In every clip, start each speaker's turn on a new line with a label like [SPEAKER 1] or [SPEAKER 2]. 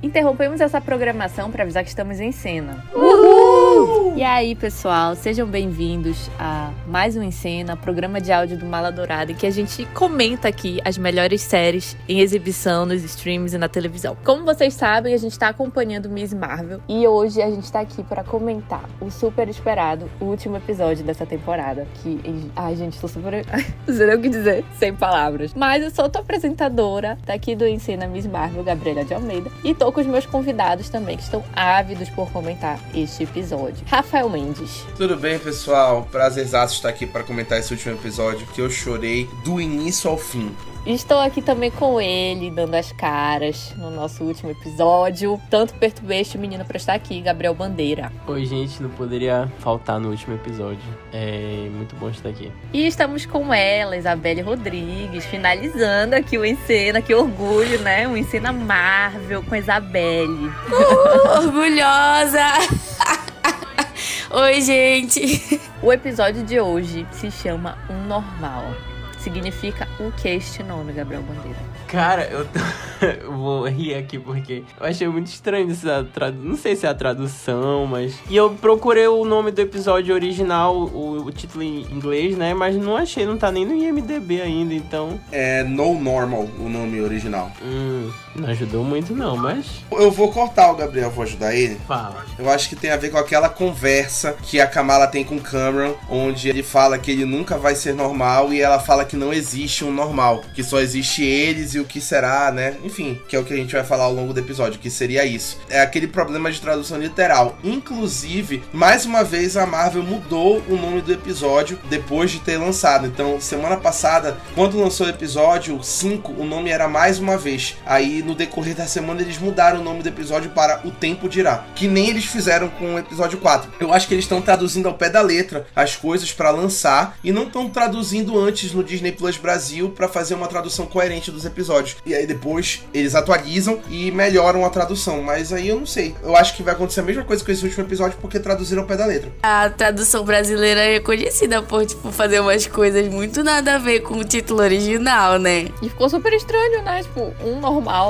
[SPEAKER 1] Interrompemos essa programação para avisar que estamos em cena. E aí, pessoal, sejam bem-vindos a mais um Em Cena, programa de áudio do Mala Dourada, em que a gente comenta aqui as melhores séries em exibição nos streams e na televisão. Como vocês sabem, a gente está acompanhando Miss Marvel e hoje a gente está aqui para comentar o super esperado último episódio dessa temporada. Que, ai, gente, tô super. Não sei o que dizer, sem palavras. Mas eu sou tua apresentadora daqui do Em Cena Miss Marvel, Gabriela de Almeida, e tô com os meus convidados também, que estão ávidos por comentar este episódio. Rafael Mendes.
[SPEAKER 2] Tudo bem, pessoal? Prazerzaço estar aqui para comentar esse último episódio que eu chorei do início ao fim.
[SPEAKER 1] Estou aqui também com ele, dando as caras no nosso último episódio. Tanto perturbei este menino para estar aqui, Gabriel Bandeira.
[SPEAKER 3] Oi, gente, não poderia faltar no último episódio. É muito bom estar aqui.
[SPEAKER 1] E estamos com ela, Isabelle Rodrigues, finalizando aqui o Encena. Que orgulho, né? O Encena Marvel com a Isabelle.
[SPEAKER 4] Uh, orgulhosa! Oi, gente!
[SPEAKER 1] O episódio de hoje se chama Um Normal. Significa o que este nome, Gabriel Bandeira?
[SPEAKER 3] Cara, eu, tô... eu vou rir aqui porque eu achei muito estranho essa tradução. Não sei se é a tradução, mas. E eu procurei o nome do episódio original, o, o, título em inglês, né? Mas não achei, não tá nem no IMDB ainda, então.
[SPEAKER 2] É No Normal o nome original.
[SPEAKER 3] Hum, não ajudou muito, não, mas.
[SPEAKER 2] Eu vou cortar o Gabriel, vou ajudar ele.
[SPEAKER 3] Fala.
[SPEAKER 2] Eu acho que tem a ver com aquela conversa que a Kamala tem com o Cameron, onde ele fala que ele nunca vai ser normal e ela fala que não existe um normal, que só existe eles e o que será, né? Enfim, que é o que a gente vai falar ao longo do episódio, que seria isso. É aquele problema de tradução literal. Inclusive, mais uma vez a Marvel mudou o nome do episódio depois de ter lançado. Então, semana passada, quando lançou o episódio 5, o nome era mais uma vez. Aí, no decorrer da semana, eles mudaram o nome do episódio para O Tempo Dirá, que nem eles fizeram com o episódio 4. Eu acho que eles estão traduzindo ao pé da letra as coisas para lançar e não estão traduzindo antes no Disney Plus Brasil para fazer uma tradução coerente dos episódios episódios. E aí depois eles atualizam e melhoram a tradução. Mas aí eu não sei. Eu acho que vai acontecer a mesma coisa com esse último episódio porque traduziram ao pé da letra.
[SPEAKER 4] A tradução brasileira é conhecida por, tipo, fazer umas coisas muito nada a ver com o título original, né?
[SPEAKER 1] E ficou super estranho, né? Tipo, um normal.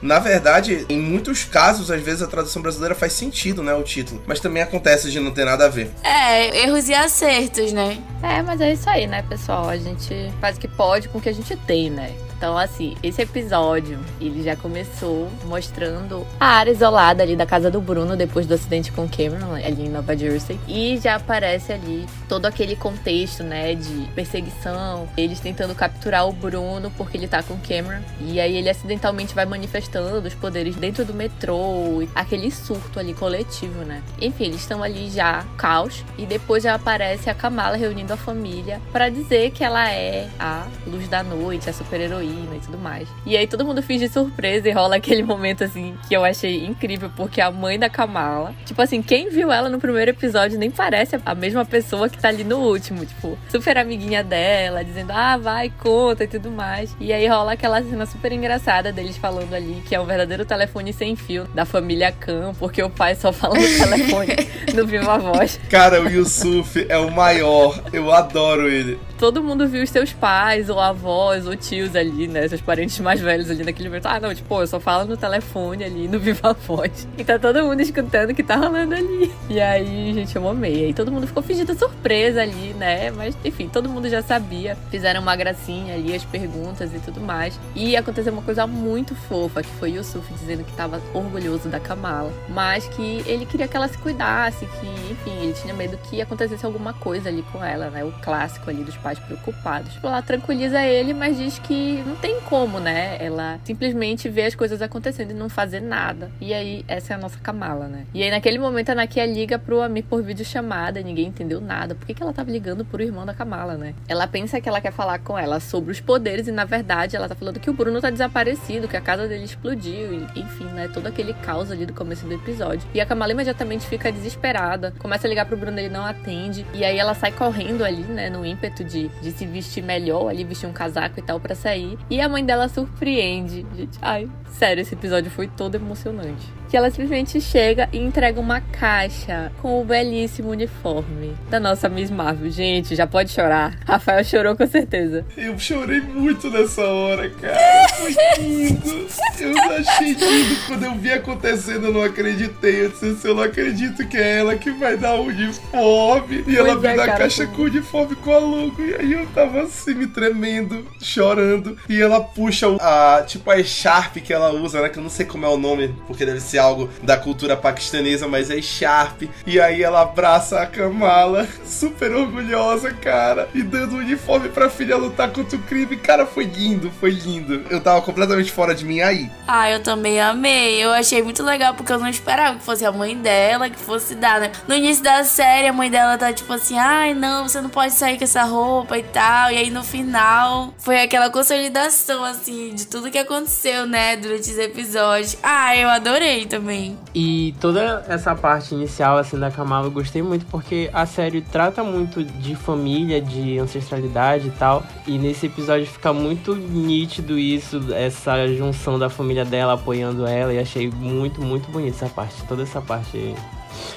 [SPEAKER 2] Na verdade, em muitos casos, às vezes a tradução brasileira faz sentido, né? O título. Mas também acontece de não ter nada a ver.
[SPEAKER 4] É, erros e acertos, né?
[SPEAKER 1] É, mas é isso aí, né, pessoal? A gente faz o que pode com o que a gente tem, né? Então, assim, esse episódio, ele já começou mostrando a área isolada ali da casa do Bruno depois do acidente com Cameron, ali em Nova Jersey. E já aparece ali todo aquele contexto, né, de perseguição, eles tentando capturar o Bruno porque ele tá com Cameron. E aí ele acidentalmente vai manifestando os poderes dentro do metrô, aquele surto ali coletivo, né? Enfim, eles estão ali já, caos. E depois já aparece a Kamala reunindo a família para dizer que ela é a luz da noite, a super-heroína e tudo mais. E aí todo mundo finge surpresa e rola aquele momento assim que eu achei incrível, porque a mãe da Kamala, tipo assim, quem viu ela no primeiro episódio nem parece a mesma pessoa que tá ali no último, tipo, super amiguinha dela, dizendo, ah, vai, conta e tudo mais. E aí rola aquela cena super engraçada deles falando ali que é um verdadeiro telefone sem fio da família Khan, porque o pai só fala no telefone no Viva Voz.
[SPEAKER 2] Cara, o Yusuf é o maior, eu adoro ele.
[SPEAKER 1] Todo mundo viu os seus pais, ou avós, ou tios ali né? Seus parentes mais velhos ali naquele momento. Ah, não, tipo, eu só falo no telefone ali, no Viva Voz. E tá todo mundo escutando o que tá rolando ali. E aí, gente, eu amei. Aí todo mundo ficou fingindo surpresa ali, né? Mas, enfim, todo mundo já sabia. Fizeram uma gracinha ali, as perguntas e tudo mais. E aconteceu uma coisa muito fofa, que foi o Yusuf dizendo que tava orgulhoso da Kamala. Mas que ele queria que ela se cuidasse, que, enfim, ele tinha medo que acontecesse alguma coisa ali com ela, né? O clássico ali dos pais preocupados. Ela tranquiliza ele, mas diz que não tem como, né? Ela simplesmente vê as coisas acontecendo e não fazer nada. E aí, essa é a nossa Kamala, né? E aí, naquele momento, a Nakia liga pro Amir por videochamada, ninguém entendeu nada. Por que, que ela tava ligando pro irmão da Kamala, né? Ela pensa que ela quer falar com ela sobre os poderes e, na verdade, ela tá falando que o Bruno tá desaparecido, que a casa dele explodiu, e, enfim, né? Todo aquele caos ali do começo do episódio. E a Kamala imediatamente fica desesperada, começa a ligar pro Bruno, ele não atende. E aí ela sai correndo ali, né? No ímpeto de, de se vestir melhor, ali, vestir um casaco e tal para sair. E a mãe dela surpreende. Gente, ai, sério, esse episódio foi todo emocionante. Que ela simplesmente chega e entrega uma caixa com o belíssimo uniforme da nossa Miss Marvel. Gente, já pode chorar. Rafael chorou com certeza.
[SPEAKER 2] Eu chorei muito nessa hora, cara. Foi lindo. Eu achei lindo quando eu vi acontecendo, eu não acreditei. Eu disse, eu não acredito que é ela que vai dar o uniforme. E ela
[SPEAKER 1] Pois
[SPEAKER 2] me
[SPEAKER 1] é,
[SPEAKER 2] dá a
[SPEAKER 1] cara,
[SPEAKER 2] caixa
[SPEAKER 1] foi
[SPEAKER 2] com o uniforme com a logo. E aí eu tava assim, me tremendo, chorando. E ela puxa a, tipo, a Sharp que ela usa, né? Que eu não sei como é o nome, porque deve ser algo da cultura paquistanesa, mas é Sharp. E aí ela abraça a Kamala, super orgulhosa, cara. E dando o uniforme pra filha lutar contra o crime. Cara, foi lindo, foi lindo. Eu tava completamente fora de mim aí.
[SPEAKER 4] Ah, eu também amei. Eu achei muito legal porque eu não esperava que fosse a mãe dela que fosse dar, né? No início da série, a mãe dela tá tipo assim: ai, não, você não pode sair com essa roupa e tal. E aí no final foi aquela consolidação, assim, de tudo que aconteceu, né? Durante os episódios. Ah, eu adorei também.
[SPEAKER 3] E toda essa parte inicial, assim, da Kamala, eu gostei muito porque a série trata muito de família, de ancestralidade e tal. E nesse episódio fica muito nítido isso, essa junção da família dela apoiando ela. E achei muito, muito bonito essa parte. Toda essa parte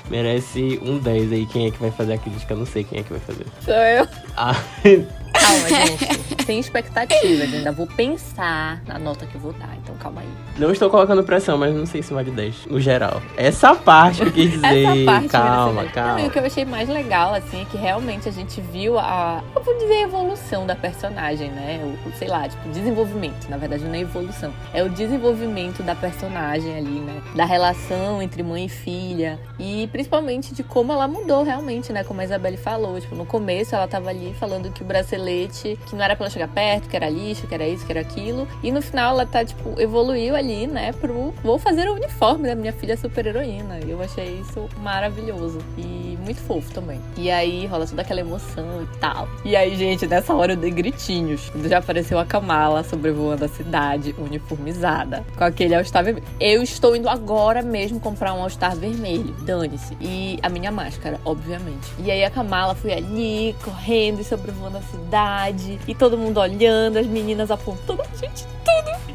[SPEAKER 3] merece um 10 aí. Quem é que vai fazer a crítica? Eu não sei quem é que vai fazer.
[SPEAKER 1] Sou eu.
[SPEAKER 3] Ah,
[SPEAKER 1] Calma, gente. Sem expectativas. Ainda vou pensar na nota que eu vou dar. Então calma aí.
[SPEAKER 3] não estou colocando pressão, mas não sei se vale 10 no geral. Essa parte que eu quis dizer.
[SPEAKER 1] Essa parte
[SPEAKER 3] calma, calma.
[SPEAKER 1] Não, o que eu achei mais legal, assim, é que realmente a gente viu a. Eu vou dizer a evolução da personagem, né? O, sei lá, tipo, desenvolvimento. Na verdade, não é evolução. É o desenvolvimento da personagem ali, né? Da relação entre mãe e filha. E principalmente de como ela mudou realmente, né? Como a Isabelle falou. Tipo, no começo ela tava ali falando que o que não era pra ela chegar perto, que era lixo, que era isso, que era aquilo. E no final ela tá, tipo, evoluiu ali, né? Pro. Vou fazer o uniforme da minha filha super heroína. Eu achei isso maravilhoso. E muito fofo também. E aí rola toda aquela emoção e tal. E aí, gente, nessa hora eu dei gritinhos. Já apareceu a Kamala sobrevoando a cidade, uniformizada. Com aquele All-Star vermelho. Eu estou indo agora mesmo comprar um All-Star vermelho. Dane-se. E a minha máscara, obviamente. E aí a Kamala foi ali, correndo e sobrevoando a cidade. E todo mundo olhando, as meninas apontando. Gente.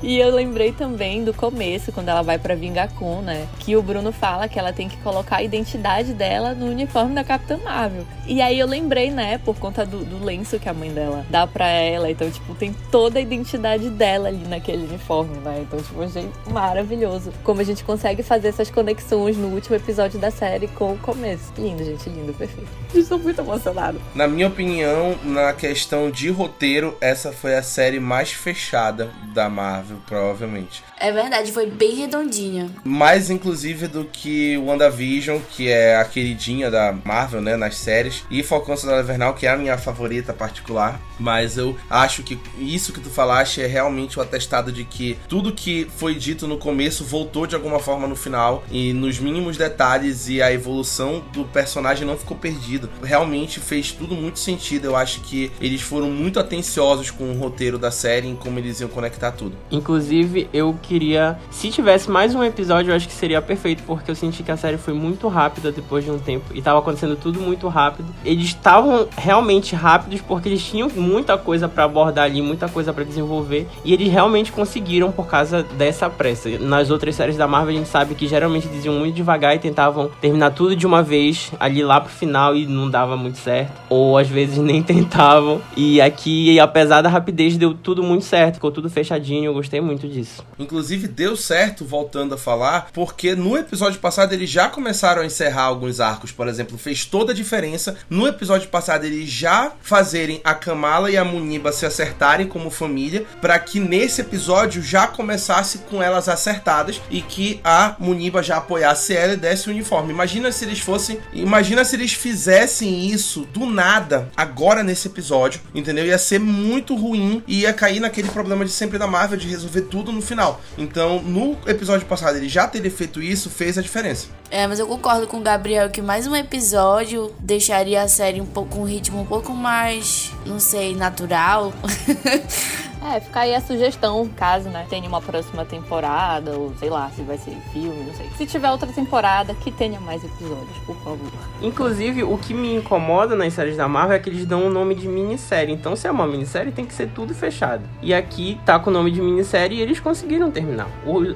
[SPEAKER 1] E eu lembrei também do começo, quando ela vai pra Vingacon, né? Que o Bruno fala que ela tem que colocar a identidade dela no uniforme da Capitã Marvel. E aí eu lembrei, né, por conta do, do lenço que a mãe dela dá pra ela. Então, tipo, tem toda a identidade dela ali naquele uniforme, né? Então, tipo, achei maravilhoso. Como a gente consegue fazer essas conexões no último episódio da série com o começo. Lindo, gente, lindo, perfeito. Estou muito emocionada.
[SPEAKER 2] Na minha opinião, na questão de roteiro, essa foi a série mais fechada da Marvel, provavelmente.
[SPEAKER 4] É verdade, foi bem redondinha.
[SPEAKER 2] Mais, inclusive, do que WandaVision, que é a queridinha da Marvel, né, nas séries. E Falcão Soldado Invernal, que é a minha favorita particular. Mas eu acho que isso que tu falaste é realmente o atestado de que tudo que foi dito no começo voltou de alguma forma no final. E nos mínimos detalhes e a evolução do personagem não ficou perdido. Realmente fez tudo muito sentido. Eu acho que eles foram muito atenciosos com o roteiro da série em como eles iam conectar tudo.
[SPEAKER 3] Inclusive, eu queria. Se tivesse mais um episódio, eu acho que seria perfeito, porque eu senti que a série foi muito rápida depois de um tempo. E tava acontecendo tudo muito rápido. Eles estavam realmente rápidos porque eles tinham muita coisa pra abordar ali, muita coisa pra desenvolver. E eles realmente conseguiram por causa dessa pressa. Nas outras séries da Marvel, a gente sabe que geralmente eles iam muito devagar e tentavam terminar tudo de uma vez, ali lá pro final, e não dava muito certo. Ou às vezes nem tentavam. E aqui, apesar da rapidez, deu tudo muito certo. Ficou tudo fechadinho. Eu gostei muito disso.
[SPEAKER 2] Inclusive deu certo, voltando a falar, porque no episódio passado eles já começaram a encerrar alguns arcos, por exemplo, fez toda a diferença. No episódio passado eles já fazerem a Kamala e a Muniba se acertarem como família, para que nesse episódio já começasse com elas acertadas e que a Muniba já apoiasse ela e desse o uniforme. Imagina se eles fossem, imagina se eles fizessem isso do nada agora nesse episódio, entendeu? Ia ser muito ruim e ia cair naquele problema de sempre da Marvel de resolver tudo no final. Então, no episódio passado, ele já ter feito isso fez a diferença.
[SPEAKER 4] É, mas eu concordo com o Gabriel que mais um episódio deixaria a série um pouco um ritmo um pouco mais, não sei, natural.
[SPEAKER 1] É, fica aí a sugestão, caso, né, tenha uma próxima temporada, ou sei lá, se vai ser filme, não sei. Se tiver outra temporada, que tenha mais episódios, por favor.
[SPEAKER 3] Inclusive, o que me incomoda nas séries da Marvel é que eles dão o nome de minissérie. Então, se é uma minissérie, tem que ser tudo fechado. E aqui tá com o nome de minissérie e eles conseguiram terminar.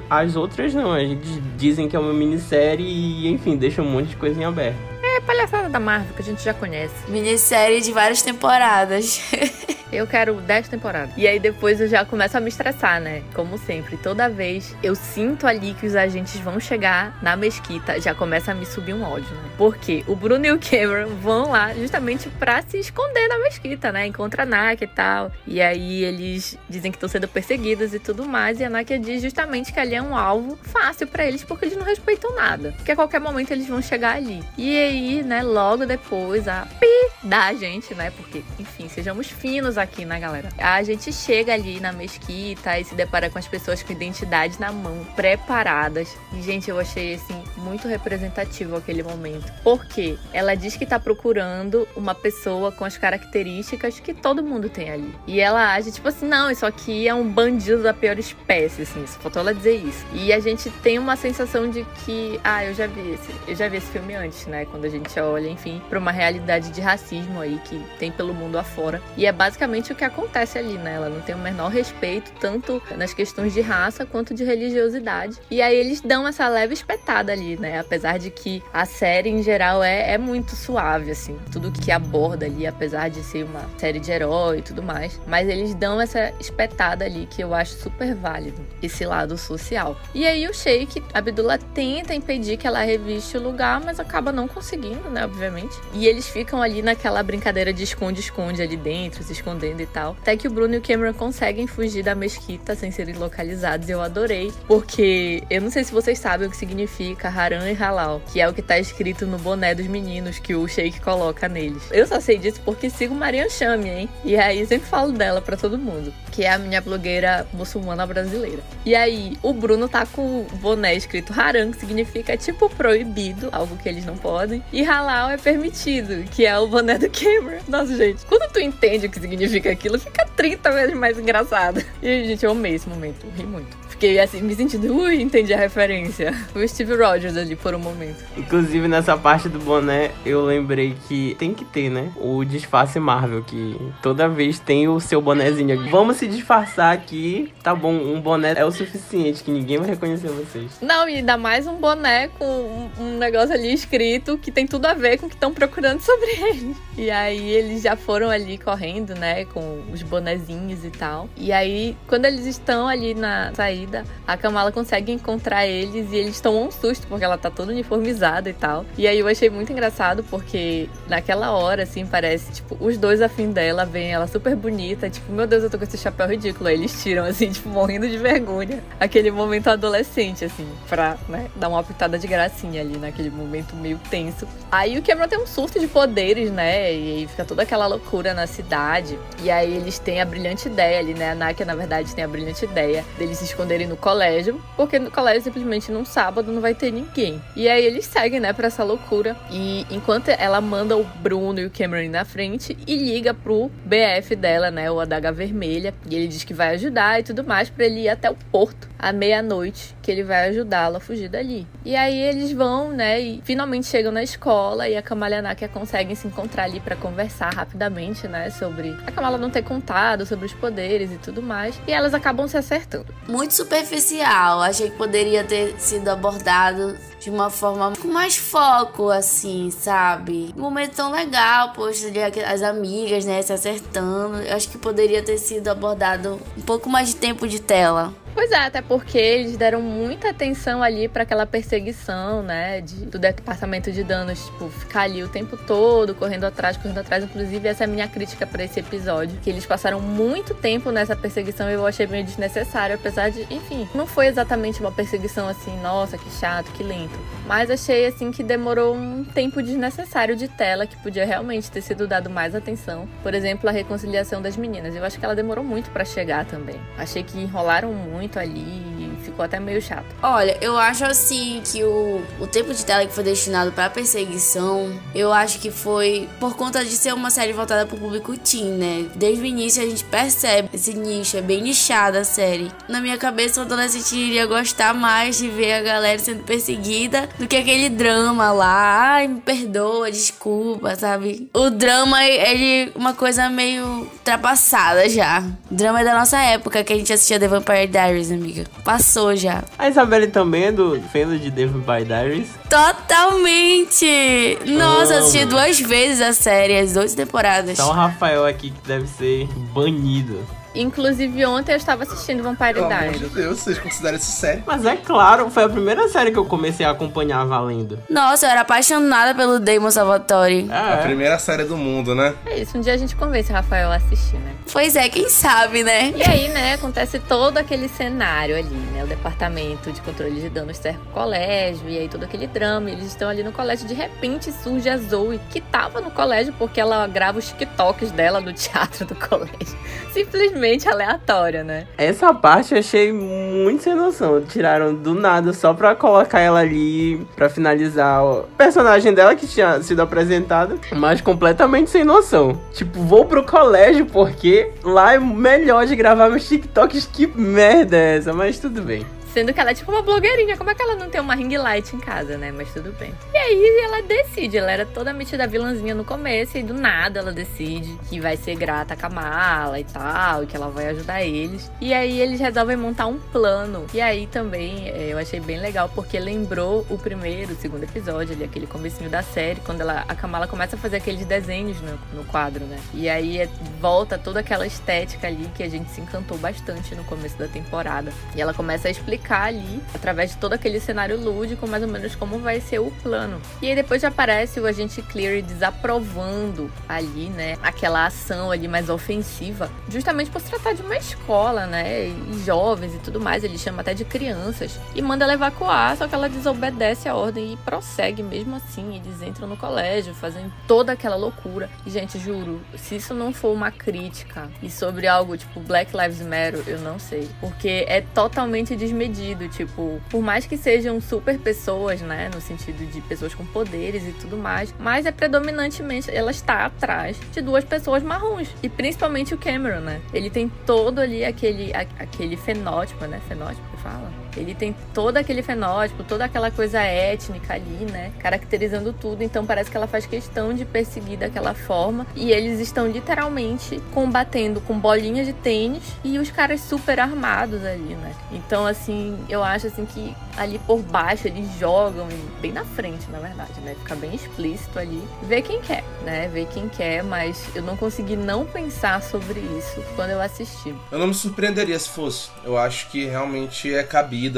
[SPEAKER 3] As outras não, eles dizem que é uma minissérie e, enfim, deixam um monte de coisa em aberto.
[SPEAKER 1] É palhaçada da Marvel que a gente já conhece.
[SPEAKER 4] Minissérie de várias temporadas.
[SPEAKER 1] Eu quero 10 temporadas. E aí depois eu já começo a me estressar, né? Como sempre, toda vez eu sinto ali que os agentes vão chegar na mesquita, já começa a me subir um ódio, né? Porque o Bruno e o Cameron vão lá justamente pra se esconder na mesquita, né? Encontra a Naka e tal. E aí eles dizem que estão sendo perseguidos e tudo mais. E a Naka diz justamente que ali é um alvo fácil para eles porque eles não respeitam nada. Porque a qualquer momento eles vão chegar ali. E aí, né, logo depois a pi da gente, né? Porque, enfim, sejamos finos aqui, né, galera? A gente chega ali na mesquita e se depara com as pessoas com identidade na mão, preparadas. E, gente, eu achei, assim, muito representativo aquele momento. Porque ela diz que tá procurando uma pessoa com as características que todo mundo tem ali. E ela age, tipo assim, não, isso aqui é um bandido da pior espécie, assim, só faltou ela dizer isso. E a gente tem uma sensação de que, ah, eu já vi esse, eu já vi esse filme antes, né? Quando a gente olha, enfim, pra uma realidade de racismo aí que tem pelo mundo afora. E é basicamente o que acontece ali, né? Ela não tem o menor respeito, tanto nas questões de raça quanto de religiosidade. E aí eles dão essa leve espetada ali, né? Apesar de que a série em geral é, é muito suave, assim. Tudo que aborda ali, apesar de ser uma série de herói e tudo mais. Mas eles dão essa espetada ali que eu acho super válido, esse lado social. E aí o Sheik, Abdullah tenta impedir que ela reviste o lugar, mas acaba não conseguindo, né? Obviamente. E eles ficam ali naquela brincadeira de esconde-esconde ali dentro, se escondendo e tal. Até que o Bruno e o Cameron conseguem fugir da mesquita sem serem localizados. Eu adorei, porque eu não sei se vocês sabem o que significa Haram e Halal, que é o que tá escrito no boné dos meninos que o Sheik coloca neles. Eu só sei disso porque sigo Marian Chame, hein? E aí sempre falo dela para todo mundo, que é a minha blogueira muçulmana brasileira. E aí o Bruno tá com o boné escrito Haram, que significa tipo proibido, algo que eles não podem, e Halal é permitido, que é o boné do Cameron. Nossa, gente, quando tu entende o que significa fica aquilo, fica 30 vezes mais engraçado. E, gente, eu amei esse momento, ri muito. Fiquei assim, me sentindo, ui, entendi a referência. O Steve Rogers ali por um momento.
[SPEAKER 3] Inclusive, nessa parte do boné, eu lembrei que tem que ter, né? O disfarce Marvel, que toda vez tem o seu bonézinho aqui. Vamos se disfarçar aqui. Tá bom, um boné é o suficiente, que ninguém vai reconhecer vocês.
[SPEAKER 1] Não, e ainda mais um boné com um, um negócio ali escrito que tem tudo a ver com o que estão procurando sobre ele. E aí eles já foram ali correndo, né? Com os bonezinhos e tal. E aí, quando eles estão ali na saída, saída, a Kamala consegue encontrar eles e eles tomam um susto porque ela tá toda uniformizada e tal. E aí eu achei muito engraçado porque naquela hora, assim, parece, tipo, os dois afim dela, vem ela super bonita, tipo, meu Deus, eu tô com esse chapéu ridículo. Aí eles tiram, assim, tipo, morrendo de vergonha. Aquele momento adolescente, assim, pra, né, dar uma pitada de gracinha ali naquele momento meio tenso. Aí o Cameron tem um surto de poderes, né? E aí fica toda aquela loucura na cidade. E aí eles têm a brilhante ideia ali, né? A Nakia, na verdade, tem a brilhante ideia deles se esconderem no colégio, porque no colégio simplesmente num sábado não vai ter ninguém. E aí eles seguem, né, pra essa loucura. E enquanto ela manda o Bruno e o Cameron na frente e liga pro BF dela, né, o Adaga Vermelha, e ele diz que vai ajudar e tudo mais para ele ir até o porto à meia-noite, que ele vai ajudá-la a fugir dali. E aí eles vão, né, e finalmente chegam na escola e a Kamala e a Nakia conseguem se encontrar ali para conversar rapidamente, né, sobre a Kamala não ter contado sobre os poderes e tudo mais, e elas acabam se acertando.
[SPEAKER 4] Muito superficial. Achei que poderia ter sido abordado de uma forma com mais foco, assim, sabe? Um momento tão legal, poxa, as amigas, né, se acertando. Eu acho que poderia ter sido abordado um pouco mais de tempo de tela.
[SPEAKER 1] Pois é, até porque eles deram muita atenção ali para aquela perseguição, né, de, do departamento de danos, tipo, ficar ali o tempo todo, correndo atrás, correndo atrás. Inclusive, essa é a minha crítica para esse episódio, que eles passaram muito tempo nessa perseguição e eu achei meio desnecessário, apesar de, enfim, não foi exatamente uma perseguição assim, nossa, que chato, que lento. Mas achei assim que demorou um tempo desnecessário de tela que podia realmente ter sido dado mais atenção. Por exemplo, a reconciliação das meninas. Eu acho que ela demorou muito para chegar também. Achei que enrolaram muito ali, ficou até meio chato.
[SPEAKER 4] Olha, eu acho assim que o, o tempo de tela que foi destinado pra perseguição, eu acho que foi por conta de ser uma série voltada pro público teen, né? Desde o início a gente percebe esse nicho, é bem nichada a série. Na minha cabeça, o adolescente iria gostar mais de ver a galera sendo perseguida do que aquele drama lá. Ai, me perdoa, desculpa, sabe? O drama é de uma coisa meio ultrapassada já. O drama é da nossa época que a gente assistia The Vampire Diaries, amiga. Passou já.
[SPEAKER 3] A Isabelle também é do fã de The Vampire Diaries.
[SPEAKER 4] Totalmente! Nossa, assisti duas vezes a série, as duas temporadas.
[SPEAKER 3] Só o Rafael aqui que deve ser banido.
[SPEAKER 1] Inclusive, ontem eu estava assistindo Vampire
[SPEAKER 2] Pelo amor de Deus, vocês consideram isso sério?
[SPEAKER 3] Mas é claro, foi a primeira série que eu comecei a acompanhar valendo.
[SPEAKER 4] Nossa, eu era apaixonada pelo Damon Salvatore.
[SPEAKER 2] A
[SPEAKER 3] É,
[SPEAKER 2] primeira série do mundo, né?
[SPEAKER 1] É isso, um dia a gente convence o Rafael a assistir, né?
[SPEAKER 4] Pois é, quem sabe, né?
[SPEAKER 1] E aí, né, acontece todo aquele cenário ali, né? O departamento de controle de danos cerca o colégio, e aí todo aquele drama. e Eles estão ali no colégio, de repente surge a Zoe, que tava no colégio porque ela grava os TikToks dela no teatro do colégio. Simplesmente aleatória, né?
[SPEAKER 3] Essa parte eu achei muito sem noção. Tiraram do nada só pra colocar ela ali pra finalizar o personagem dela que tinha sido apresentado, mas completamente sem noção. Tipo, vou pro colégio porque lá é melhor de gravar meus TikToks. Que merda é essa? Mas tudo bem.
[SPEAKER 1] Sendo que ela é tipo uma blogueirinha. Como é que ela não tem uma ring light em casa, né? Mas tudo bem. E aí ela decide. Ela era toda metida vilãzinha no começo. E do nada ela decide que vai ser grata a Kamala e tal. E que ela vai ajudar eles. E aí eles resolvem montar um plano. E aí também é, eu achei bem legal. Porque lembrou o primeiro, o segundo episódio ali. Aquele comecinho da série. Quando ela, a Kamala começa a fazer aqueles desenhos no, no quadro, né? E aí é- volta toda aquela estética ali. Que a gente se encantou bastante no começo da temporada. E ela começa a explicar ali, através de todo aquele cenário lúdico, mais ou menos como vai ser o plano. E aí depois já aparece o agente Clear desaprovando ali, né, aquela ação ali mais ofensiva, justamente por se tratar de uma escola, né, e jovens e tudo mais, ele chama até de crianças, e manda ela evacuar, só que ela desobedece a ordem e prossegue mesmo assim, eles entram no colégio, fazem toda aquela loucura. E, gente, juro, se isso não for uma crítica e sobre algo tipo Black Lives Matter, eu não sei. Porque é totalmente desmedido. Tipo, por mais que sejam super pessoas, né? No sentido de pessoas com poderes e tudo mais, mas é predominantemente ela está atrás de duas pessoas marrons. E principalmente o Cameron, né? Ele tem todo ali aquele, aquele fenótipo, né? Fenótipo que fala? Ele tem todo aquele fenótipo, toda aquela coisa étnica ali, né? Caracterizando tudo. Então parece que ela faz questão de perseguir daquela forma. E eles estão literalmente combatendo com bolinhas de tênis e os caras super armados ali, né? Então, assim, eu acho assim que ali por baixo eles jogam bem na frente, na verdade, né? Fica bem explícito ali. Vê quem quer, né? Vê quem quer, mas eu não consegui não pensar sobre isso quando eu assisti.
[SPEAKER 2] Eu não me surpreenderia se fosse. Eu acho que realmente é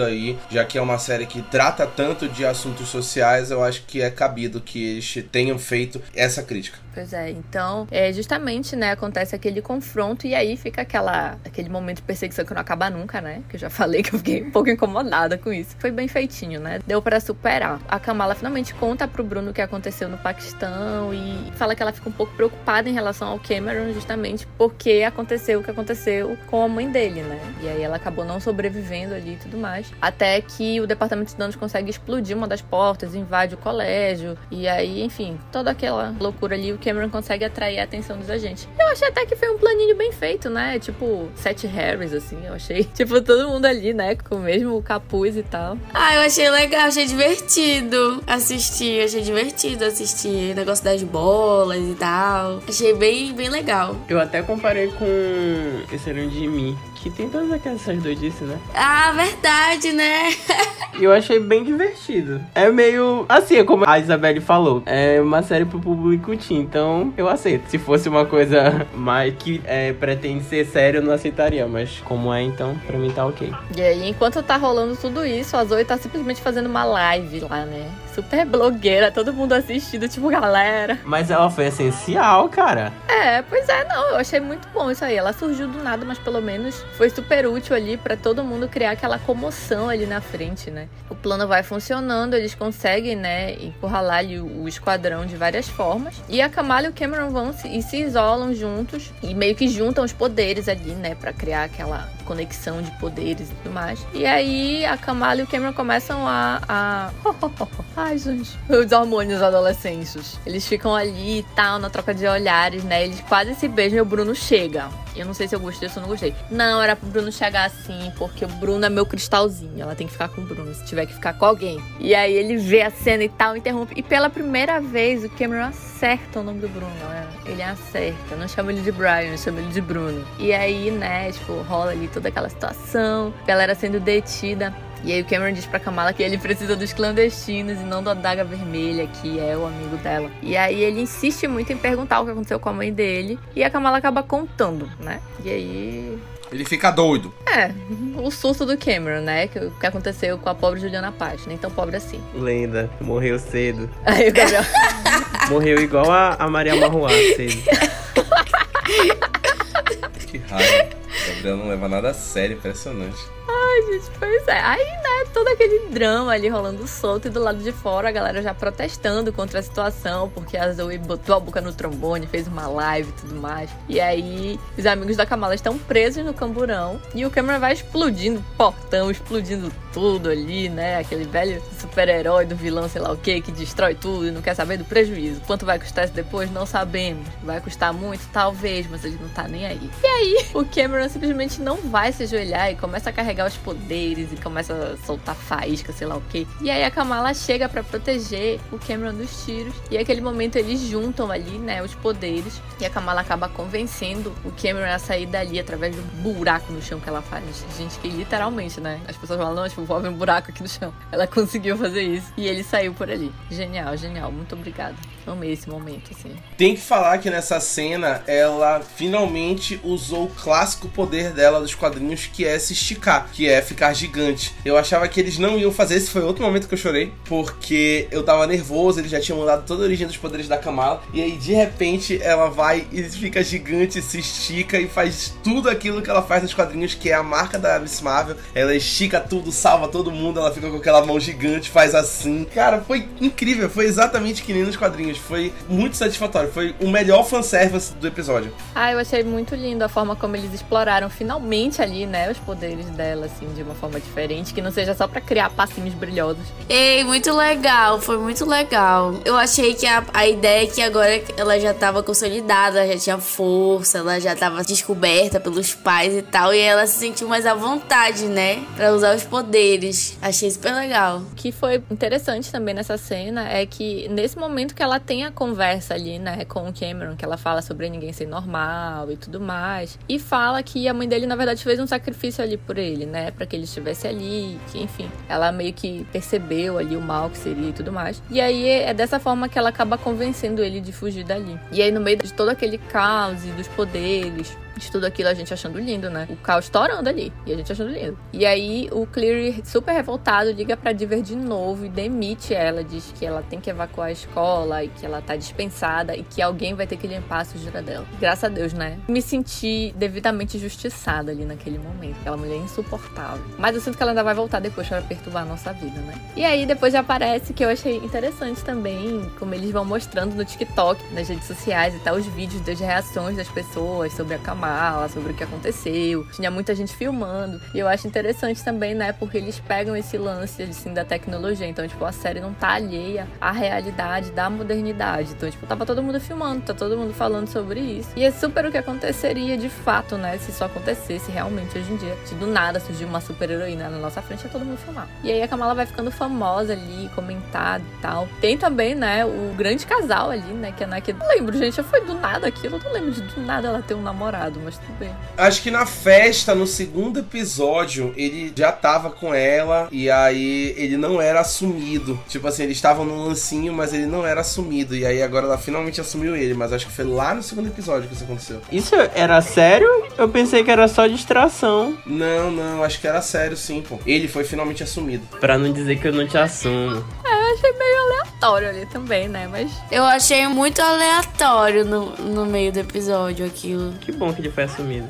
[SPEAKER 2] aí, já que é uma série que trata tanto de assuntos sociais, eu acho que é cabido que eles tenham feito essa crítica.
[SPEAKER 1] Pois é, então, é, justamente, né, acontece aquele confronto e aí fica aquela, aquele momento de perseguição que não acaba nunca, né? Que eu já falei que eu fiquei um pouco incomodada com isso. Foi bem feitinho, né? Deu pra superar. A Kamala finalmente conta pro Bruno o que aconteceu no Paquistão e fala que ela fica um pouco preocupada em relação ao Cameron, justamente porque aconteceu o que aconteceu com a mãe dele, né? E aí ela acabou não sobrevivendo ali e tudo mais. Até que o Departamento de Danos consegue explodir uma das portas, invade o colégio e aí, enfim, toda aquela loucura ali, o Cameron consegue atrair a atenção dos agentes. Eu achei até que foi um planinho bem feito, né? Tipo, Seth Harris, assim, eu achei. Tipo, todo mundo ali, né? Com o mesmo capuz e tal.
[SPEAKER 4] Ah, eu achei legal, achei divertido assistir, achei divertido assistir o negócio das bolas e tal. Achei bem, bem legal.
[SPEAKER 3] Eu até comparei com esse era um de mim, que tem todas aquelas doidices, né?
[SPEAKER 4] Ah, verdade, né?
[SPEAKER 3] E eu achei bem divertido. É meio. Assim, como a Isabelle falou, é uma série pro público teen, então eu aceito. Se fosse uma coisa mais que é, pretende ser sério, eu não aceitaria. Mas como é, então, pra mim tá ok.
[SPEAKER 1] E aí, enquanto tá rolando tudo isso, a Zoe tá simplesmente fazendo uma live lá, né? Super blogueira, todo mundo assistindo, tipo, galera.
[SPEAKER 3] Mas ela foi essencial, cara.
[SPEAKER 1] É, pois é, não, eu achei muito bom isso aí. Ela surgiu do nada, mas pelo menos foi super útil ali para todo mundo criar aquela comoção ali na frente, né? O plano vai funcionando, eles conseguem, né, encurralar ali o, esquadrão de várias formas. E a Kamala e o Cameron vão se, e se isolam juntos e meio que juntam os poderes ali, né, para criar aquela conexão de poderes e tudo mais. E aí a Kamala e o Cameron começam a. a... Ai, gente. Os hormônios adolescentes. Eles ficam ali e tal, na troca de olhares, né? Eles quase se beijam e o Bruno chega. Eu não sei se eu gostei ou se eu não gostei. Não, era pro Bruno chegar assim, porque o Bruno é meu cristalzinho. Ela tem que ficar com o Bruno, se tiver que ficar com alguém. E aí ele vê a cena e tal, interrompe. E pela primeira vez o Cameron acerta o nome do Bruno, né? Ele acerta. Não chama ele de Brian, chama ele de Bruno. E aí, né, tipo, rola ali toda aquela situação. Galera sendo detida. E aí o Cameron diz pra Kamala que ele precisa dos clandestinos e não da adaga vermelha, que é o amigo dela. E aí ele insiste muito em perguntar o que aconteceu com a mãe dele. E a Kamala acaba contando, né? E aí
[SPEAKER 2] ele fica doido.
[SPEAKER 1] É, o susto do Cameron, né? Que, que aconteceu com a pobre Juliana Paz, nem tão pobre assim.
[SPEAKER 3] Lenda, morreu cedo.
[SPEAKER 1] Aí o Gabriel.
[SPEAKER 3] morreu igual a, a Maria Marruá cedo.
[SPEAKER 2] que raiva. O Gabriel não leva nada a sério, impressionante.
[SPEAKER 1] Ai, gente, pois é. Aí, né, todo aquele drama ali rolando solto e do lado de fora a galera já protestando contra a situação, porque a Zoe botou a boca no trombone, fez uma live e tudo mais. E aí, os amigos da Kamala estão presos no camburão e o Cameron vai explodindo portão, explodindo tudo ali, né? Aquele velho super-herói do vilão, sei lá o que, que destrói tudo e não quer saber do prejuízo. Quanto vai custar isso depois? Não sabemos. Vai custar muito? Talvez, mas ele não tá nem aí. E aí, o Cameron simplesmente não vai se ajoelhar e começa a carregar os poderes e começa a soltar faísca, sei lá o que. E aí a Kamala chega para proteger o Cameron dos tiros. E aquele momento eles juntam ali, né, os poderes. E a Kamala acaba convencendo o Cameron a sair dali através do buraco no chão que ela faz. Gente, que literalmente, né? As pessoas falam, não, tipo, abrir um buraco aqui no chão. Ela conseguiu fazer isso. E ele saiu por ali. Genial, genial. Muito obrigada. Amei esse momento, assim.
[SPEAKER 2] Tem que falar que nessa cena ela finalmente usou o clássico poder dela dos quadrinhos, que é se esticar, que é ficar gigante. Eu achava que eles não iam fazer, esse foi outro momento que eu chorei, porque eu tava nervoso, eles já tinham mudado toda a origem dos poderes da Kamala, e aí de repente ela vai e fica gigante, se estica e faz tudo aquilo que ela faz nos quadrinhos, que é a marca da Miss Marvel. Ela estica tudo, salva todo mundo, ela fica com aquela mão gigante, faz assim. Cara, foi incrível, foi exatamente que nem nos quadrinhos foi muito satisfatório. Foi o melhor fanservice do episódio.
[SPEAKER 1] Ah, eu achei muito lindo a forma como eles exploraram finalmente ali, né, os poderes dela, assim, de uma forma diferente, que não seja só para criar passinhos brilhosos.
[SPEAKER 4] Ei, muito legal, foi muito legal. Eu achei que a, a ideia é que agora ela já tava consolidada, já tinha força, ela já tava descoberta pelos pais e tal, e ela se sentiu mais à vontade, né, para usar os poderes. Achei super legal.
[SPEAKER 1] O que foi interessante também nessa cena é que nesse momento que ela tem a conversa ali, né, com o Cameron, que ela fala sobre ninguém ser normal e tudo mais. E fala que a mãe dele, na verdade, fez um sacrifício ali por ele, né, para que ele estivesse ali, que enfim, ela meio que percebeu ali o mal que seria e tudo mais. E aí é dessa forma que ela acaba convencendo ele de fugir dali. E aí, no meio de todo aquele caos e dos poderes, de tudo aquilo a gente achando lindo, né? O caos estourando ali e a gente achando lindo. E aí o Cleary, super revoltado, liga pra Diver de novo e demite ela, diz que ela tem que evacuar a escola e que ela tá dispensada e que alguém vai ter que limpar a sujeira dela. Graças a Deus, né? Me senti devidamente justiçada ali naquele momento. Aquela mulher insuportável. Mas eu sinto que ela ainda vai voltar depois para perturbar a nossa vida, né? E aí depois já aparece que eu achei interessante também como eles vão mostrando no TikTok, nas redes sociais e tal, os vídeos das reações das pessoas sobre a camada fala sobre o que aconteceu. Tinha muita gente filmando. E eu acho interessante também, né? Porque eles pegam esse lance, assim, da tecnologia. Então, tipo, a série não tá alheia à realidade da modernidade. Então, tipo, tava todo mundo filmando, tá todo mundo falando sobre isso. E é super o que aconteceria de fato, né? Se isso acontecesse realmente hoje em dia. Se do nada surgir uma super heroína na nossa frente, é todo mundo filmar. E aí a Kamala vai ficando famosa ali, comentada e tal. Tem também, né, o grande casal ali, né? Que é né, que não lembro, gente. Foi do nada aquilo. Eu não lembro de do nada ela ter um namorado mas tudo bem.
[SPEAKER 2] Acho que na festa, no segundo episódio, ele já tava com ela e aí ele não era assumido. Tipo assim, eles estavam num lancinho, mas ele não era assumido. E aí agora ela finalmente assumiu ele, mas acho que foi lá no segundo episódio que isso aconteceu.
[SPEAKER 3] Isso era sério? Eu pensei que era só distração.
[SPEAKER 2] Não, não, acho que era sério sim, pô. Ele foi finalmente assumido.
[SPEAKER 3] Pra não dizer que eu não te assumo.
[SPEAKER 1] Achei meio aleatório ali também, né? Mas.
[SPEAKER 4] Eu achei muito aleatório no, no meio do episódio aquilo.
[SPEAKER 3] Que bom que ele foi assumido.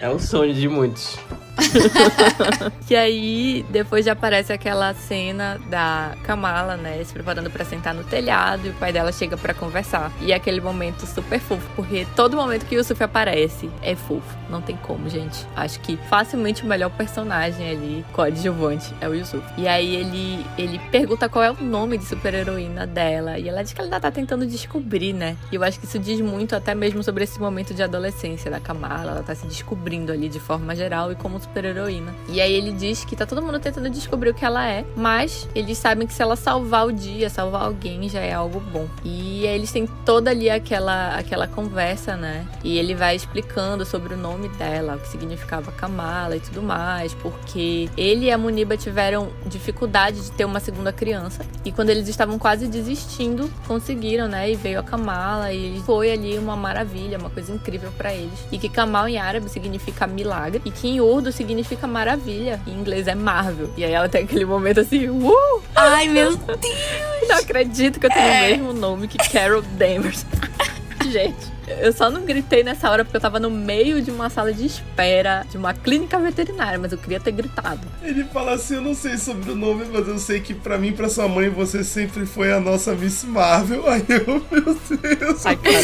[SPEAKER 3] É o sonho de muitos.
[SPEAKER 1] e aí, depois já aparece aquela cena da Kamala, né, se preparando para sentar no telhado e o pai dela chega para conversar. E é aquele momento super fofo, porque todo momento que o Yusuf aparece é fofo. Não tem como, gente. Acho que facilmente o melhor personagem ali, coadjuvante, é o Yusuf. E aí ele, ele pergunta qual é o nome de super-heroína dela. E ela diz que ela ainda tá tentando descobrir, né? E eu acho que isso diz muito até mesmo sobre esse momento de adolescência da Kamala. Ela tá se descobrindo ali de forma geral e como super-heroína. E aí ele diz que tá todo mundo tentando descobrir o que ela é, mas eles sabem que se ela salvar o dia, salvar alguém, já é algo bom. E aí eles têm toda ali aquela, aquela conversa, né? E ele vai explicando sobre o nome dela, o que significava Kamala e tudo mais, porque ele e a Muniba tiveram dificuldade de ter uma segunda criança. E quando eles estavam quase desistindo, conseguiram, né? E veio a Kamala e foi ali uma maravilha, uma coisa incrível para eles. E que Kamal em árabe significa milagre e que em significa maravilha. Em inglês é Marvel. E aí ela tem aquele momento assim, uh!
[SPEAKER 4] Ai, meu Deus!
[SPEAKER 1] Não acredito que eu tenho é. o mesmo nome que Carol Danvers. Gente. Eu só não gritei nessa hora porque eu tava no meio de uma sala de espera de uma clínica veterinária, mas eu queria ter gritado.
[SPEAKER 2] Ele fala assim: Eu não sei sobre o nome, mas eu sei que pra mim, pra sua mãe, você sempre foi a nossa Miss Marvel. Aí eu, meu Deus, Ai, cara.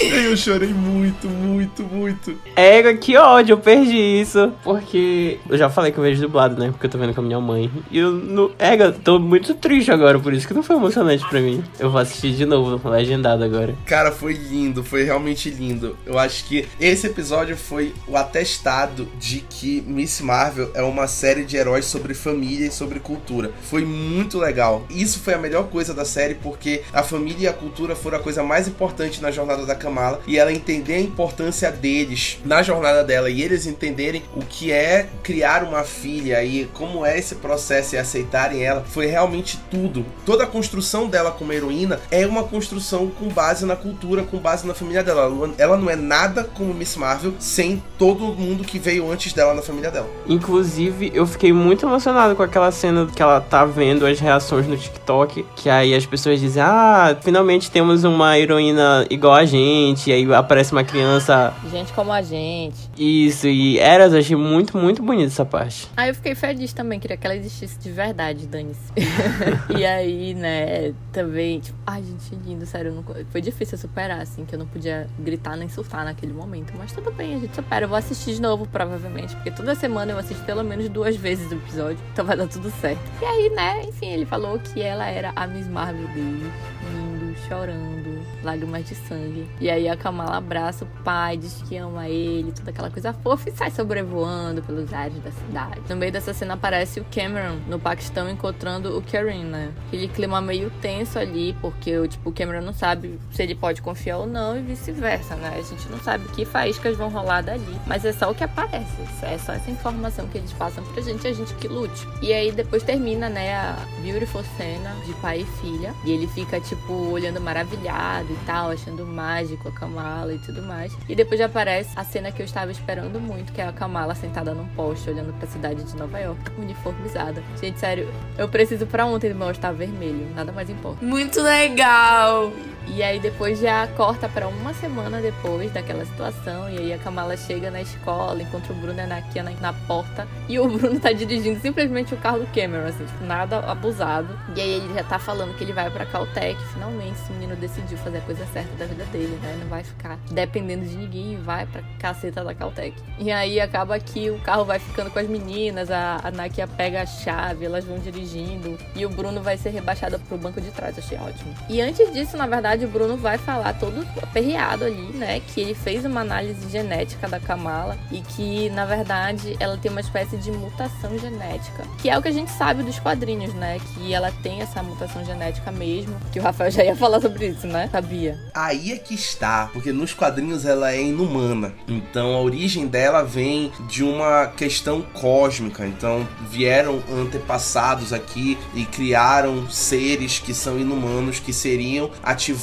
[SPEAKER 2] eu, eu chorei muito, muito, muito.
[SPEAKER 3] É, que ódio, eu perdi isso. Porque eu já falei que eu vejo dublado, né? Porque eu tô vendo com a minha mãe. E eu, no, é, tô muito triste agora, por isso que não foi emocionante pra mim. Eu vou assistir de novo, legendado agora.
[SPEAKER 2] Cara, foi lindo, foi realmente lindo. Eu acho que esse episódio foi o atestado de que Miss Marvel é uma série de heróis sobre família e sobre cultura. Foi muito legal. Isso foi a melhor coisa da série porque a família e a cultura foram a coisa mais importante na jornada da Kamala e ela entender a importância deles na jornada dela e eles entenderem o que é criar uma filha e como é esse processo e aceitarem ela foi realmente tudo. Toda a construção dela como heroína é uma construção com base na cultura com base na família dela. Ela não é nada como Miss Marvel sem todo mundo que veio antes dela na família dela.
[SPEAKER 3] Inclusive, eu fiquei muito emocionado com aquela cena que ela tá vendo as reações no TikTok, que aí as pessoas dizem: "Ah, finalmente temos uma heroína igual a gente". E aí aparece uma criança,
[SPEAKER 1] gente como a gente.
[SPEAKER 3] Isso, e Eras, achei muito, muito bonita essa parte.
[SPEAKER 1] Aí eu fiquei feliz também, queria que ela existisse de verdade, Dani-se. e aí, né, também, tipo, ai, gente, lindo, sério, não... foi difícil difícil superar, assim, que eu não podia gritar nem surtar naquele momento. Mas tudo bem, a gente supera. Eu vou assistir de novo, provavelmente, porque toda semana eu assisto pelo menos duas vezes o episódio, então vai dar tudo certo. E aí, né, enfim, ele falou que ela era a Miss Marvel dele, chorando lágrimas de sangue. E aí a Kamala abraça o pai, diz que ama ele, toda aquela coisa fofa e sai sobrevoando pelos ares da cidade. No meio dessa cena aparece o Cameron no Paquistão encontrando o Kareem, né? Aquele clima meio tenso ali, porque tipo, o Cameron não sabe se ele pode confiar ou não e vice-versa, né? A gente não sabe que faíscas vão rolar dali, mas é só o que aparece. É só essa informação que eles passam pra gente, a gente que lute. E aí depois termina, né, a beautiful cena de pai e filha, e ele fica tipo olhando maravilhado e tal, achando mágico a Kamala e tudo mais. E depois já aparece a cena que eu estava esperando muito, que é a Kamala sentada num poste olhando para a cidade de Nova York, uniformizada. Gente, sério, eu preciso para ontem meu estar vermelho, nada mais importa.
[SPEAKER 4] Muito legal.
[SPEAKER 1] E aí depois já corta para uma semana depois daquela situação. E aí a Kamala chega na escola, encontra o Bruno e a Nakia na, na porta. E o Bruno tá dirigindo simplesmente o carro do Cameron, assim, tipo, nada abusado. E aí ele já tá falando que ele vai pra Caltech. Finalmente, esse menino decidiu fazer a coisa certa da vida dele, né? Não vai ficar dependendo de ninguém e vai pra caceta da Caltech. E aí acaba que o carro vai ficando com as meninas, a, a Nakia pega a chave, elas vão dirigindo. E o Bruno vai ser rebaixado pro banco de trás. Achei ótimo. E antes disso, na verdade, verdade, o Bruno vai falar todo aperreado ali, né? Que ele fez uma análise genética da Kamala e que, na verdade, ela tem uma espécie de mutação genética. Que é o que a gente sabe dos quadrinhos, né? Que ela tem essa mutação genética mesmo. Que o Rafael já ia falar sobre isso, né? Sabia?
[SPEAKER 2] Aí é que está, porque nos quadrinhos ela é inumana. Então a origem dela vem de uma questão cósmica. Então vieram antepassados aqui e criaram seres que são inumanos que seriam ativados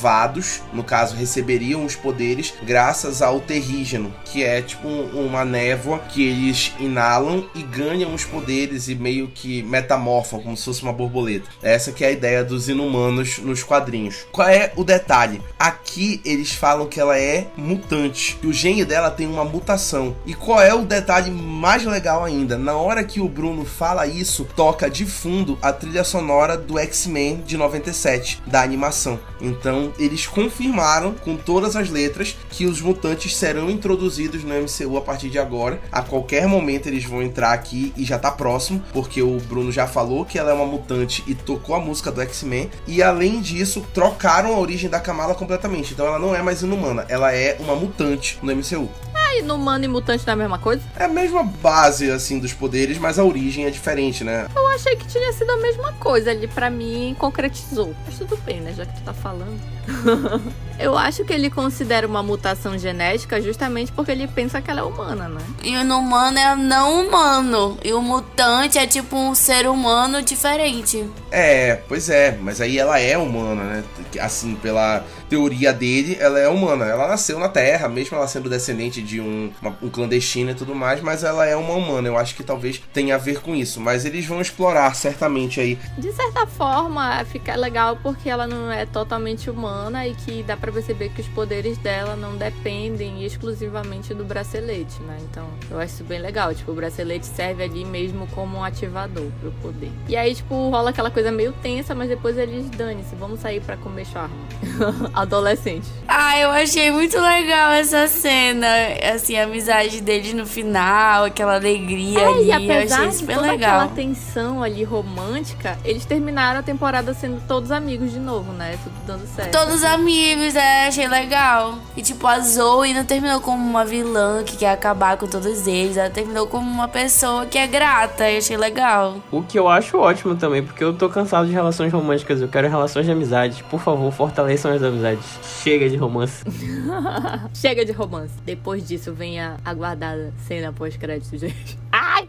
[SPEAKER 2] no caso, receberiam os poderes graças ao terrígeno, que é tipo uma névoa que eles inalam e ganham os poderes e meio que metamorfam, como se fosse uma borboleta. Essa que é a ideia dos inumanos nos quadrinhos. Qual é o detalhe? Aqui eles falam que ela é mutante, que o gene dela tem uma mutação. E qual é o detalhe mais legal ainda? Na hora que o Bruno fala isso, toca de fundo a trilha sonora do X-Men de 97, da animação. Então, eles confirmaram com todas as letras que os mutantes serão introduzidos no MCU a partir de agora. A qualquer momento eles vão entrar aqui e já tá próximo, porque o Bruno já falou que ela é uma mutante e tocou a música do X-Men. E além disso, trocaram a origem da Kamala completamente. Então ela não é mais inumana, ela é uma mutante no MCU.
[SPEAKER 1] Ah, inumano e mutante não é a mesma coisa?
[SPEAKER 2] É a mesma base, assim, dos poderes, mas a origem é diferente, né?
[SPEAKER 1] Eu achei que tinha sido a mesma coisa ali, para mim, concretizou. Mas tudo bem, né? Já que tu tá falando. Eu acho que ele considera uma mutação genética justamente porque ele pensa que ela é humana, né?
[SPEAKER 4] E o humano é não humano. E o mutante é tipo um ser humano diferente.
[SPEAKER 2] É, pois é, mas aí ela é humana, né? Assim, pela teoria dele, ela é humana. Ela nasceu na Terra, mesmo ela sendo descendente de um, uma, um clandestino e tudo mais, mas ela é uma humana. Eu acho que talvez tenha a ver com isso. Mas eles vão explorar certamente aí.
[SPEAKER 1] De certa forma, fica legal porque ela não é totalmente humana e que dá para perceber que os poderes dela não dependem exclusivamente do bracelete, né? Então, eu acho isso bem legal. Tipo, o bracelete serve ali mesmo como um ativador pro poder. E aí, tipo, rola aquela coisa meio tensa, mas depois eles dane-se, vamos sair para comer charme. Adolescente.
[SPEAKER 4] Ah, eu achei muito legal essa cena. Assim, a amizade deles no final, aquela alegria
[SPEAKER 1] é,
[SPEAKER 4] ali.
[SPEAKER 1] E apesar
[SPEAKER 4] eu achei super
[SPEAKER 1] de toda
[SPEAKER 4] legal.
[SPEAKER 1] aquela tensão ali romântica, eles terminaram a temporada sendo todos amigos de novo, né? Tudo dando certo.
[SPEAKER 4] Todos amigos, é, achei legal. E tipo, a Zoe não terminou como uma vilã que quer acabar com todos eles. Ela terminou como uma pessoa que é grata. E achei legal.
[SPEAKER 3] O que eu acho ótimo também, porque eu tô cansado de relações românticas. Eu quero relações de amizade. Por favor, fortaleçam as amizades. Chega de romance.
[SPEAKER 1] Chega de romance. Depois disso vem a aguardada cena pós-crédito, gente. Ai!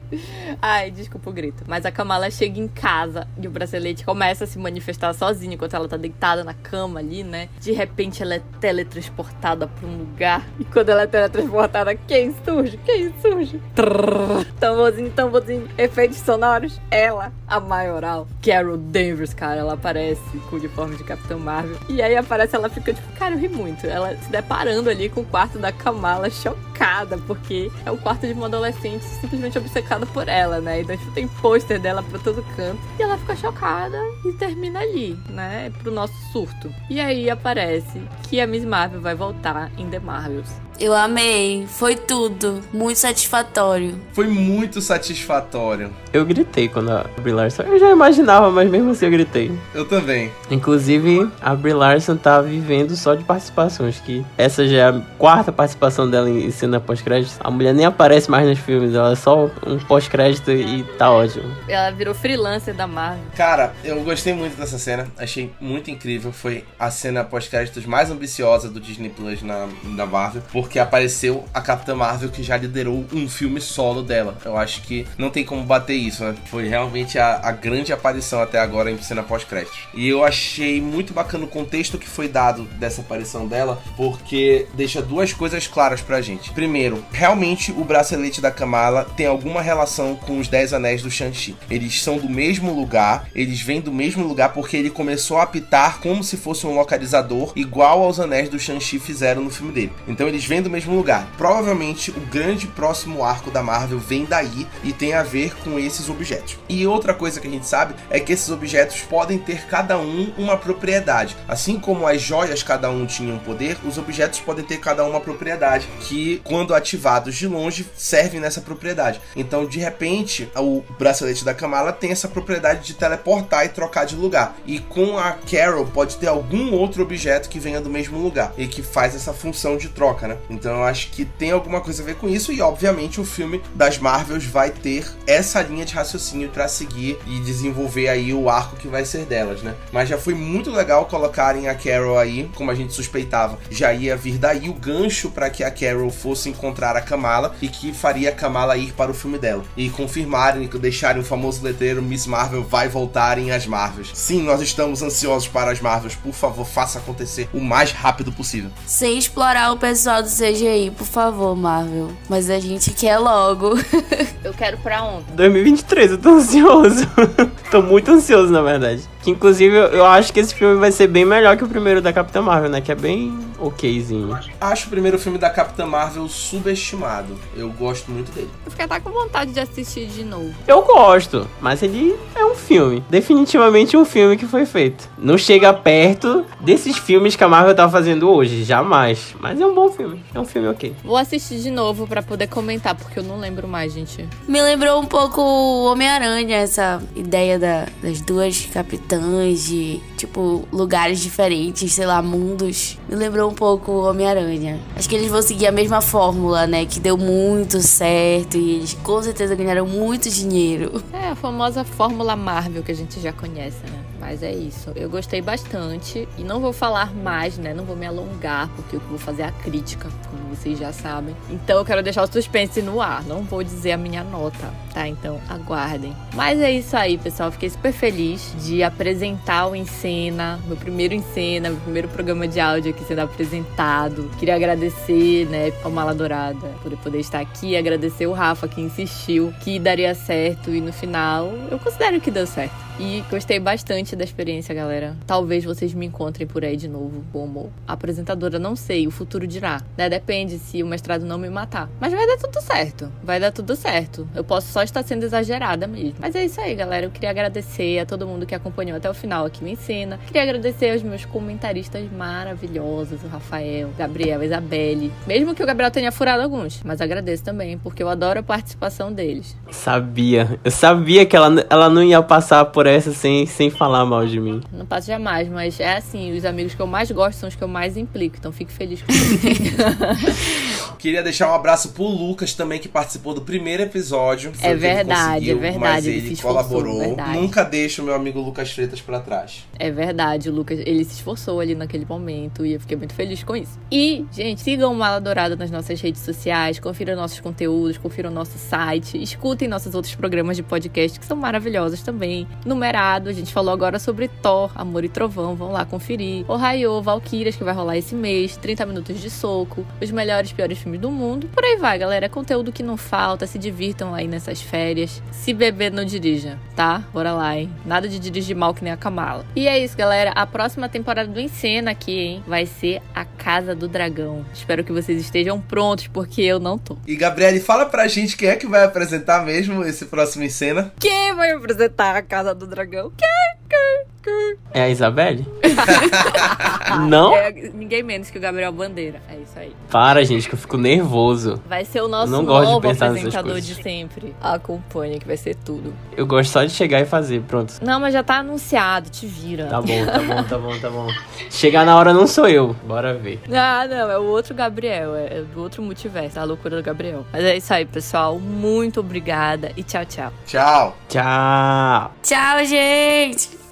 [SPEAKER 1] Ai, desculpa o grito. Mas a Kamala chega em casa e o bracelete começa a se manifestar sozinho enquanto ela tá deitada na cama ali, né? De repente ela é teletransportada pra um lugar. E quando ela é teletransportada, quem surge? Quem surge? Trrr. Tamborzinho, tamborzinho. Efeitos sonoros. Ela, a maioral. Carol Danvers, cara. Ela aparece com o uniforme de Capitão Marvel. E aí aparece, ela fica tipo, cara, eu ri muito. Ela se deparando ali com o quarto da Kamala, chocada, porque é o quarto de uma adolescente simplesmente obcecada por ela, né? Então tipo, tem pôster dela pra todo canto. E ela fica chocada e termina ali, né? Pro nosso surto. E aí aparece que a Miss Marvel vai voltar em The Marvels.
[SPEAKER 4] Eu amei. Foi tudo. Muito satisfatório.
[SPEAKER 2] Foi muito satisfatório.
[SPEAKER 3] Eu gritei quando a Brie Larson. Eu já imaginava, mas mesmo assim eu gritei.
[SPEAKER 2] Eu também.
[SPEAKER 3] Inclusive, a Brie Larson tá vivendo só de participações. Que essa já é a quarta participação dela em cena pós-crédito. A mulher nem aparece mais nos filmes, ela é só um pós-crédito e tá ótimo.
[SPEAKER 1] Ela virou freelancer da Marvel.
[SPEAKER 2] Cara, eu gostei muito dessa cena. Achei muito incrível. Foi a cena pós-créditos mais ambiciosa do Disney Plus na, na Marvel. Porque apareceu a Capitã Marvel que já liderou um filme solo dela. Eu acho que não tem como bater isso, né? Foi realmente a, a grande aparição até agora em cena pós-crédito. E eu achei muito bacana o contexto que foi dado dessa aparição dela, porque deixa duas coisas claras pra gente. Primeiro, realmente o bracelete da Kamala tem alguma relação com os Dez Anéis do Shang-Chi. Eles são do mesmo lugar, eles vêm do mesmo lugar porque ele começou a apitar como se fosse um localizador, igual aos Anéis do Shang-Chi fizeram no filme dele. Então eles vêm do mesmo lugar. Provavelmente o grande próximo arco da Marvel vem daí e tem a ver com esses objetos. E outra coisa que a gente sabe é que esses objetos podem ter cada um uma propriedade. Assim como as joias cada um tinha um poder, os objetos podem ter cada uma propriedade que, quando ativados de longe, servem nessa propriedade. Então, de repente, o bracelete da Kamala tem essa propriedade de teleportar e trocar de lugar. E com a Carol pode ter algum outro objeto que venha do mesmo lugar e que faz essa função de troca, né? Então eu acho que tem alguma coisa a ver com isso e obviamente o filme das Marvels vai ter essa linha de raciocínio para seguir e desenvolver aí o arco que vai ser delas, né? Mas já foi muito legal colocarem a Carol aí, como a gente suspeitava, já ia vir daí o gancho para que a Carol fosse encontrar a Kamala e que faria a Kamala ir para o filme dela e confirmarem, deixarem o famoso letreiro Miss Marvel vai voltar em as Marvels. Sim, nós estamos ansiosos para as Marvels, por favor, faça acontecer o mais rápido possível.
[SPEAKER 4] Sem explorar o pessoal do CGI, por favor, Marvel. Mas a gente quer logo.
[SPEAKER 1] Eu quero pra ontem.
[SPEAKER 3] 2023, eu tô ansioso. tô muito ansioso, na verdade. Que inclusive eu acho que esse filme vai ser bem melhor que o primeiro da Capitã Marvel, né? Que é bem okzinho.
[SPEAKER 2] Acho o primeiro filme da Capitã Marvel subestimado. Eu gosto muito dele.
[SPEAKER 1] Eu fiquei até com vontade de assistir de novo.
[SPEAKER 3] Eu gosto, mas ele é um filme. Definitivamente um filme que foi feito. Não chega perto desses filmes que a Marvel tá fazendo hoje, jamais. Mas é um bom filme. É um filme ok.
[SPEAKER 1] Vou assistir de novo para poder comentar, porque eu não lembro mais, gente.
[SPEAKER 4] Me lembrou um pouco o Homem-Aranha, essa ideia da, das duas capitãs de, tipo, lugares diferentes, sei lá, mundos. Me lembrou um pouco Homem-Aranha. Acho que eles vão seguir a mesma fórmula, né? Que deu muito certo e eles com certeza ganharam muito dinheiro.
[SPEAKER 1] É, a famosa fórmula Marvel que a gente já conhece, né? Mas é isso. Eu gostei bastante e não vou falar mais, né? Não vou me alongar, porque eu vou fazer a crítica, como vocês já sabem. Então eu quero deixar o suspense no ar. Não vou dizer a minha nota, tá? Então aguardem. Mas é isso aí, pessoal. Fiquei super feliz de apresentar o Em Cena, meu primeiro Em Cena, meu primeiro programa de áudio aqui sendo apresentado. Queria agradecer, né, ao Mala Dourada por poder estar aqui. Agradecer o Rafa que insistiu que daria certo e no final eu considero que deu certo. E gostei bastante da experiência, galera. Talvez vocês me encontrem por aí de novo como apresentadora, não sei, o futuro dirá. Né? Depende se o mestrado não me matar. Mas vai dar tudo certo. Vai dar tudo certo. Eu posso só estar sendo exagerada mesmo. Mas é isso aí, galera. Eu queria agradecer a todo mundo que acompanhou até o final aqui me ensina. Queria agradecer aos meus comentaristas maravilhosos, o Rafael, Gabriel, Isabelle. Mesmo que o Gabriel tenha furado alguns, mas agradeço também, porque eu adoro a participação deles.
[SPEAKER 3] Sabia. Eu sabia que ela, ela não ia passar por essa sem, sem falar mal de mim.
[SPEAKER 1] Não passo jamais, mas é assim, os amigos que eu mais gosto são os que eu mais implico, então fico feliz com isso.
[SPEAKER 2] Queria deixar um abraço pro Lucas também, que participou do primeiro episódio.
[SPEAKER 1] É verdade, é verdade.
[SPEAKER 2] Mas ele, colaborou. Verdade. Nunca deixa o meu amigo Lucas Freitas para trás.
[SPEAKER 1] É verdade, o Lucas, ele se esforçou ali naquele momento e eu fiquei muito feliz com isso. E, gente, sigam o Mala Dourada nas nossas redes sociais, confiram nossos conteúdos, confiram nosso site, escutem nossos outros programas de podcast que são maravilhosos também. Numerado, a gente falou agora sobre Thor, Amor e Trovão, vão lá conferir. O Raio, Valkyrias, que vai rolar esse mês, 30 minutos de soco, os melhores piores filmes do mundo. Por aí vai, galera. É conteúdo que não falta, se divirtam aí nessas férias. Se beber, não dirija, tá? Bora lá, hein? Nada de dirigir mal que nem a Kamala. E é isso, galera. A próxima temporada do Encena aqui, hein? Vai ser a Casa do Dragão. Espero que vocês estejam prontos, porque eu não tô.
[SPEAKER 2] E, Gabriele, fala pra gente quem é que vai apresentar mesmo esse próximo Encena.
[SPEAKER 1] Quem vai apresentar a Casa do Dragão? Quem? Quem?
[SPEAKER 3] É a Isabelle? não?
[SPEAKER 1] É ninguém menos que o Gabriel Bandeira. É isso aí.
[SPEAKER 3] Para, gente, que eu fico nervoso.
[SPEAKER 1] Vai ser o nosso não novo gosto de pensar apresentador de sempre. Acompanha, que vai ser tudo.
[SPEAKER 3] Eu gosto só de chegar e fazer, pronto.
[SPEAKER 1] Não, mas já tá anunciado, te vira.
[SPEAKER 3] Tá bom, tá bom, tá bom, tá bom. Chegar na hora não sou eu. Bora ver.
[SPEAKER 1] Ah, não, é o outro Gabriel. É do outro multiverso, a loucura do Gabriel. Mas é isso aí, pessoal. Muito obrigada e tchau, tchau.
[SPEAKER 2] Tchau.
[SPEAKER 3] Tchau.
[SPEAKER 4] Tchau, gente.